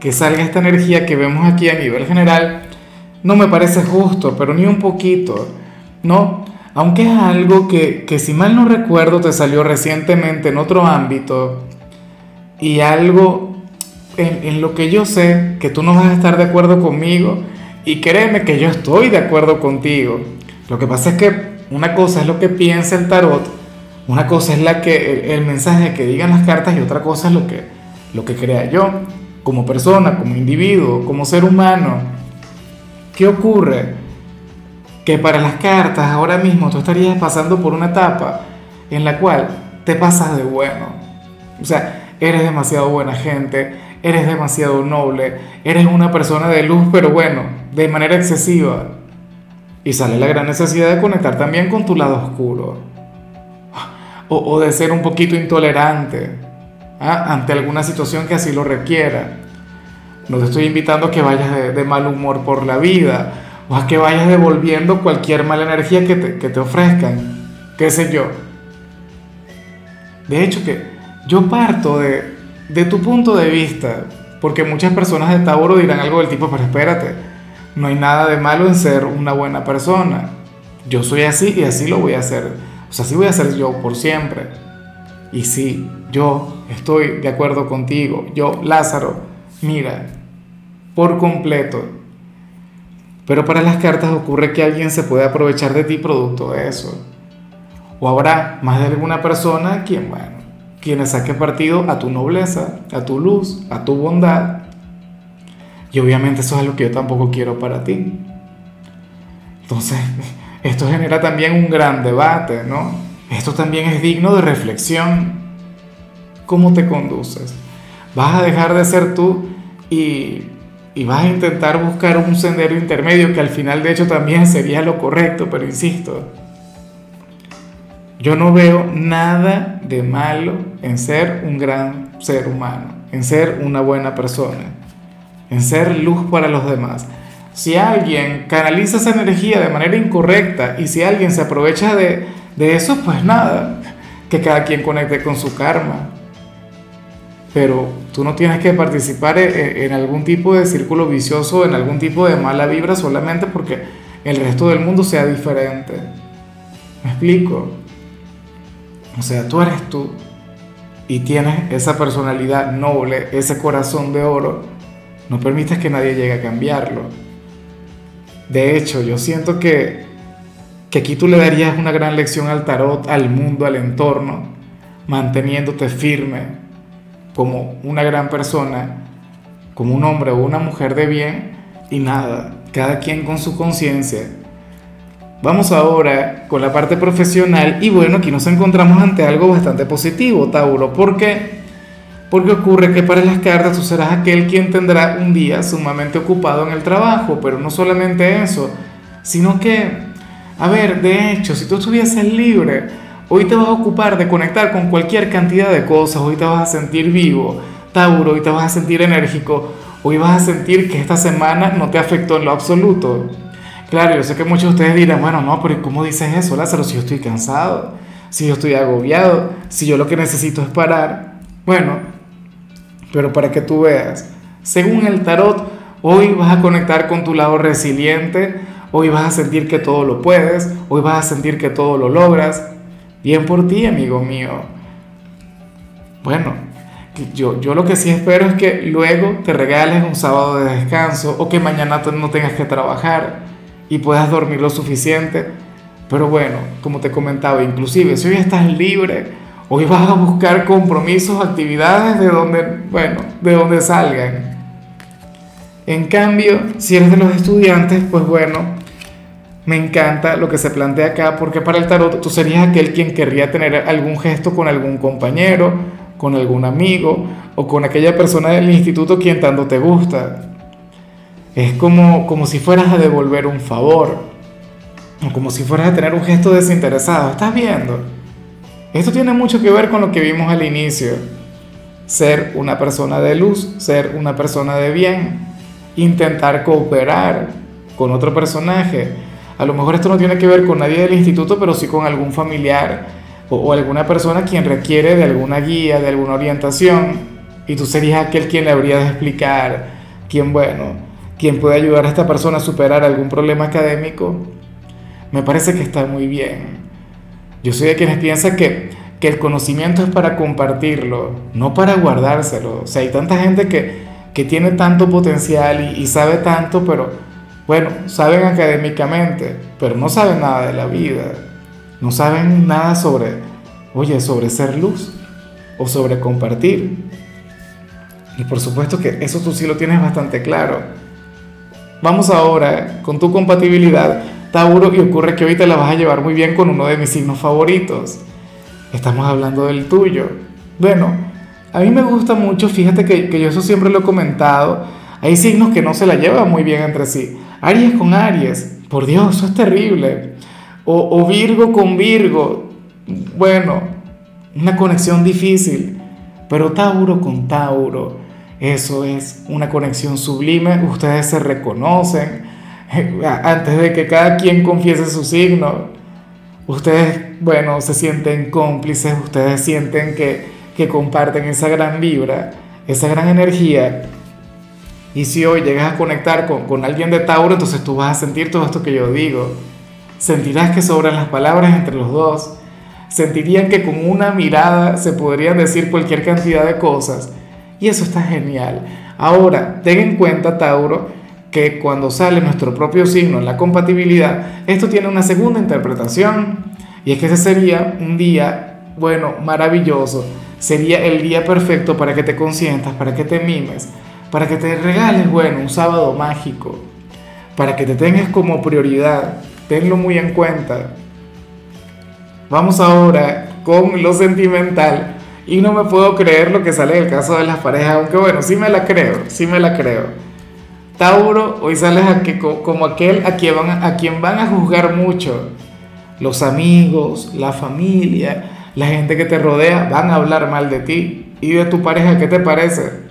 que salga esta energía que vemos aquí a nivel general, no me parece justo, pero ni un poquito, ¿no? Aunque es algo que, que si mal no recuerdo te salió recientemente en otro ámbito y algo en, lo que yo sé que tú no vas a estar de acuerdo conmigo y créeme que yo estoy de acuerdo contigo. Lo que pasa es que una cosa es lo que piensa el tarot, una cosa es la que el, mensaje que digan las cartas y otra cosa es lo que, lo que crea yo como persona, como individuo, como ser humano. ¿Qué ocurre? Que para las cartas ahora mismo tú estarías pasando por una etapa en la cual te pasas de bueno. O sea, eres demasiado buena gente, eres demasiado noble, eres una persona de luz, pero bueno, de manera excesiva. Y sale la gran necesidad de conectar también con tu lado oscuro. O, o de ser un poquito intolerante ¿ah? ante alguna situación que así lo requiera. No te estoy invitando a que vayas de, mal humor por la vida o a que vayas devolviendo cualquier mala energía que te, que te ofrezcan, qué sé yo. De hecho que yo parto de, de tu punto de vista, porque muchas personas de Tauro dirán algo del tipo, pero espérate, no hay nada de malo en ser una buena persona. Yo soy así y así lo voy a hacer. O sea, así voy a ser yo por siempre. Y sí, yo estoy de acuerdo contigo. Yo, Lázaro, mira, por completo. Pero para las cartas ocurre que alguien se puede aprovechar de ti producto de eso. O habrá más de alguna persona quien, bueno, quien saque partido a tu nobleza, a tu luz, a tu bondad. Y obviamente eso es lo que yo tampoco quiero para ti. Entonces, esto genera también un gran debate, ¿no? Esto también es digno de reflexión. ¿Cómo te conduces? ¿Vas a dejar de ser tú y, vas a intentar buscar un sendero intermedio que al final de hecho también sería lo correcto, pero insisto, yo no veo nada de malo en ser un gran ser humano, en ser una buena persona, en ser luz para los demás. Si alguien canaliza esa energía de manera incorrecta y si alguien se aprovecha de, de eso, pues nada, que cada quien conecte con su karma. Pero tú no tienes que participar e, e, en algún tipo de círculo vicioso, en algún tipo de mala vibra solamente porque el resto del mundo sea diferente. ¿Me explico? O sea, tú eres tú y tienes esa personalidad noble, ese corazón de oro. No permites que nadie llegue a cambiarlo. De hecho, yo siento que que aquí tú le darías una gran lección al tarot, al mundo, al entorno, manteniéndote firme como una gran persona, como un hombre o una mujer de bien y nada, cada quien con su conciencia. Vamos ahora con la parte profesional y bueno, aquí nos encontramos ante algo bastante positivo, Tauro. ¿Por qué? Porque ocurre que para las cartas tú serás aquel quien tendrá un día sumamente ocupado en el trabajo, pero no solamente eso, sino que a ver, de hecho, si tú estuvieses libre, hoy te vas a ocupar de conectar con cualquier cantidad de cosas, hoy te vas a sentir vivo, Tauro, hoy te vas a sentir enérgico, hoy vas a sentir que esta semana no te afectó en lo absoluto. Claro, yo sé que muchos de ustedes dirán, bueno, no, pero ¿cómo dices eso, Lázaro? Si yo estoy cansado, si yo estoy agobiado, si yo lo que necesito es parar. Bueno, pero para que tú veas, según el tarot, hoy vas a conectar con tu lado resiliente, Hoy vas a sentir que todo lo puedes, hoy vas a sentir que todo lo logras. Bien por ti, amigo mío. Bueno, yo, yo lo que sí espero es que luego te regales un sábado de descanso o que mañana no tengas que trabajar y puedas dormir lo suficiente. Pero bueno, como te comentaba, inclusive si hoy estás libre, hoy vas a buscar compromisos, actividades de donde, bueno, de donde salgan. En cambio, si eres de los estudiantes, pues bueno, me encanta lo que se plantea acá, porque para el tarot tú serías aquel quien querría tener algún gesto con algún compañero, con algún amigo o con aquella persona del instituto quien tanto te gusta. es como, como si fueras a devolver un favor, o como si fueras a tener un gesto desinteresado. ¿Estás viendo? Esto tiene mucho que ver con lo que vimos al inicio. Ser una persona de luz, ser una persona de bien, intentar cooperar con otro personaje. A lo mejor esto no tiene que ver con nadie del instituto, pero sí con algún familiar o, alguna persona quien requiere de alguna guía, de alguna orientación. Y tú serías aquel quien le habría de explicar, quien, bueno, quien puede ayudar a esta persona a superar algún problema académico. Me parece que está muy bien. Yo soy de quienes piensan que, que el conocimiento es para compartirlo, no para guardárselo. O sea, hay tanta gente que, que tiene tanto potencial y, y sabe tanto, pero bueno, saben académicamente, pero no saben nada de la vida. No saben nada sobre, oye, sobre ser luz o sobre compartir. Y por supuesto que eso tú sí lo tienes bastante claro. Vamos ahora con tu compatibilidad Tauro, y ocurre que hoy te la vas a llevar muy bien con uno de mis signos favoritos. Estamos hablando del tuyo. Bueno, a mí me gusta mucho, fíjate que, yo eso siempre lo he comentado, hay signos que no se la llevan muy bien entre sí. Aries con Aries, por Dios, eso es terrible. O, Virgo con Virgo, bueno, una conexión difícil. Pero Tauro con Tauro, eso es una conexión sublime, ustedes se reconocen antes de que cada quien confiese su signo, ustedes, bueno, se sienten cómplices, ustedes sienten que, que comparten esa gran vibra, esa gran energía. Y si hoy llegas a conectar con, con alguien de Tauro, entonces tú vas a sentir todo esto que yo digo. Sentirás que sobran las palabras entre los dos. Sentirían que con una mirada se podrían decir cualquier cantidad de cosas. Y eso está genial. Ahora, ten en cuenta, Tauro, que cuando sale nuestro propio signo en la compatibilidad, esto tiene una segunda interpretación y es que ese sería un día, bueno, maravilloso, sería el día perfecto para que te consientas, para que te mimes, para que te regales, bueno, un sábado mágico, para que te tengas como prioridad, tenlo muy en cuenta. Vamos ahora con lo sentimental y no me puedo creer lo que sale en el caso de las parejas, aunque bueno, sí me la creo, sí me la creo. Tauro, hoy sales como aquel a van, a quien van a juzgar mucho. Los amigos, la familia, la gente que te rodea van a hablar mal de ti y de tu pareja, ¿qué te parece?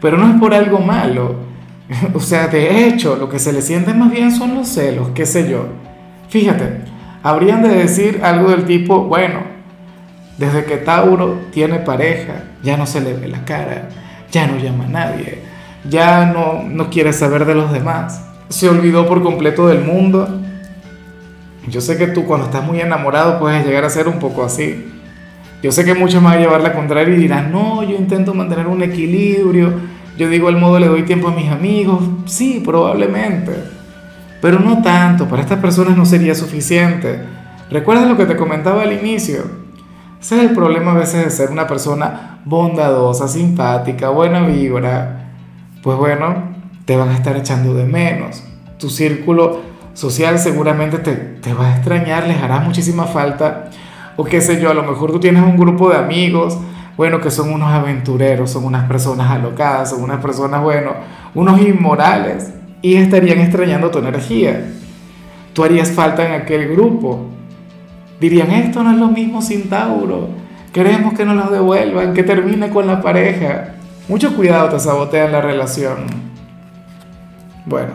Pero no es por algo malo. O sea, de hecho, lo que se le siente más bien son los celos, qué sé yo. Fíjate, habrían de decir algo del tipo, bueno, desde que Tauro tiene pareja, ya no se le ve la cara, ya no llama a nadie, ya no, no quiere saber de los demás, se olvidó por completo del mundo. Yo sé que tú cuando estás muy enamorado puedes llegar a ser un poco así. Yo sé que muchos van a llevar la contraria y dirán, no, yo intento mantener un equilibrio, yo digo el modo le doy tiempo a mis amigos, sí, probablemente, pero no tanto, para estas personas no sería suficiente. Recuerda lo que te comentaba al inicio, ese es el problema a veces de ser una persona bondadosa, simpática, buena vibra, pues bueno, te van a estar echando de menos. Tu círculo social seguramente te, te va a extrañar, les hará muchísima falta. O qué sé yo, a lo mejor tú tienes un grupo de amigos, bueno, que son unos aventureros, son unas personas alocadas, son unas personas, bueno, unos inmorales y estarían extrañando tu energía. Tú harías falta en aquel grupo. Dirían, esto no es lo mismo sin Tauro. Queremos que nos lo devuelvan, que termine con la pareja. Mucho cuidado te sabotean la relación. Bueno,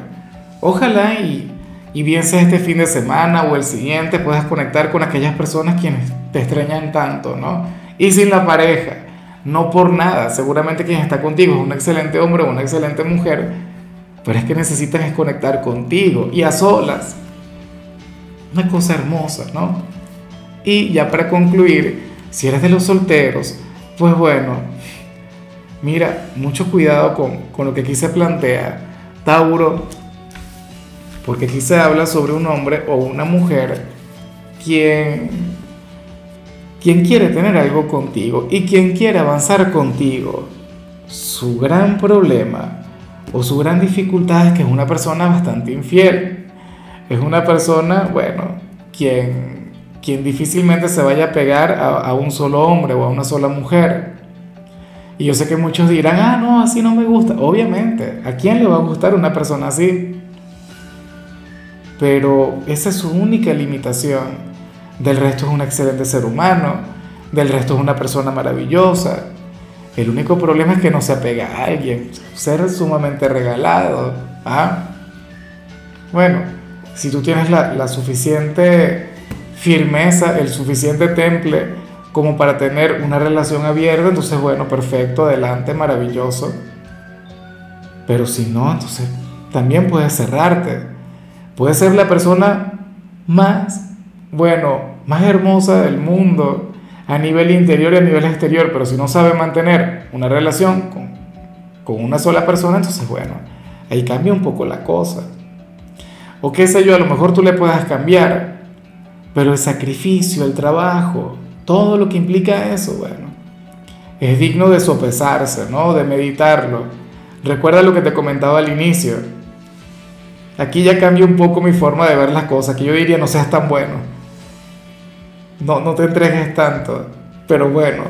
ojalá y, y bien sea este fin de semana o el siguiente puedas conectar con aquellas personas quienes te extrañan tanto, ¿no? Y sin la pareja, no por nada, seguramente quien está contigo es un excelente hombre o una excelente mujer, pero es que necesitan conectar contigo y a solas. Una cosa hermosa, ¿no? Y ya para concluir, si eres de los solteros, pues bueno, Mira, mucho cuidado con, lo que aquí se plantea, Tauro, porque aquí se habla sobre un hombre o una mujer quien, quien quiere tener algo contigo y quien quiere avanzar contigo. Su gran problema o su gran dificultad es que es una persona bastante infiel. Es una persona, bueno, quien, quien difícilmente se vaya a pegar a, a un solo hombre o a una sola mujer Y yo sé que muchos dirán, ah, no, así no me gusta. Obviamente, ¿a quién le va a gustar una persona así? Pero esa es su única limitación. Del resto es un excelente ser humano, del resto es una persona maravillosa. El único problema es que no se apega a alguien, ser sumamente regalado. ¿ah? Bueno, si tú tienes la, la suficiente firmeza, el suficiente temple como para tener una relación abierta, entonces bueno, perfecto, adelante, maravilloso. Pero si no, entonces también puedes cerrarte. Puedes ser la persona más, bueno, más hermosa del mundo a nivel interior y a nivel exterior, pero si no sabe mantener una relación con, con una sola persona, entonces bueno, ahí cambia un poco la cosa. O qué sé yo, a lo mejor tú le puedas cambiar, pero el sacrificio, el trabajo, todo lo que implica eso, bueno, es digno de sopesarse, ¿no? De meditarlo. Recuerda lo que te comentaba al inicio. Aquí ya cambia un poco mi forma de ver las cosas, que yo diría no seas tan bueno. No, no te entregues tanto. Pero bueno,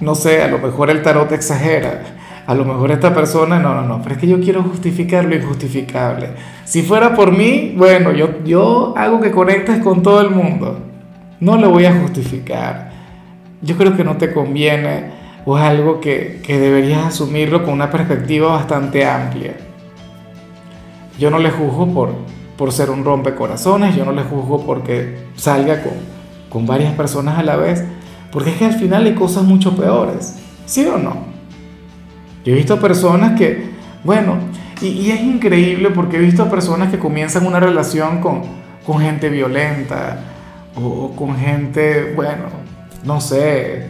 no sé, a lo mejor el tarot exagera. A lo mejor esta persona, no, no, no, pero es que yo quiero justificar lo injustificable. Si fuera por mí, bueno, yo, yo hago que conectes con todo el mundo. No lo voy a justificar. Yo creo que no te conviene o es algo que, que deberías asumirlo con una perspectiva bastante amplia. Yo no le juzgo por, por ser un rompecorazones, yo no le juzgo porque salga con, con varias personas a la vez, porque es que al final hay cosas mucho peores, ¿sí o no? Yo he visto personas que, bueno, y, y es increíble porque he visto personas que comienzan una relación con, con gente violenta, o con gente, bueno, no sé,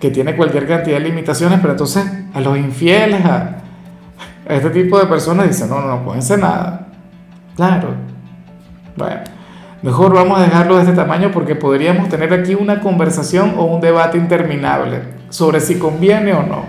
que tiene cualquier cantidad de limitaciones, pero entonces a los infieles, a, este tipo de personas dicen, no, no, no pueden ser nada. Claro. Bueno, mejor vamos a dejarlo de este tamaño porque podríamos tener aquí una conversación o un debate interminable sobre si conviene o no.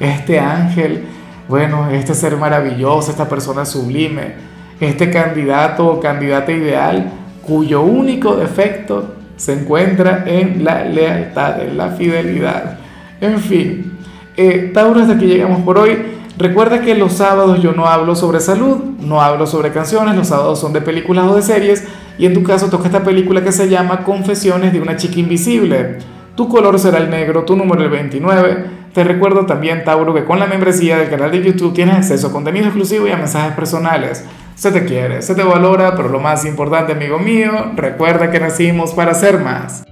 Este ángel, bueno, este ser maravilloso, esta persona sublime, este candidato o candidata ideal, cuyo único defecto se encuentra en la lealtad, en la fidelidad. En fin, eh, Tauro, hasta aquí llegamos por hoy. Recuerda que los sábados yo no hablo sobre salud, no hablo sobre canciones, los sábados son de películas o de series, y en tu caso toca esta película que se llama Confesiones de una chica invisible. Tu color será el negro, tu número el 29. Te recuerdo también, Tauro, que con la membresía del canal de YouTube tienes acceso a contenido exclusivo y a mensajes personales. Se te quiere, se te valora, pero lo más importante, amigo mío, recuerda que nacimos para ser más.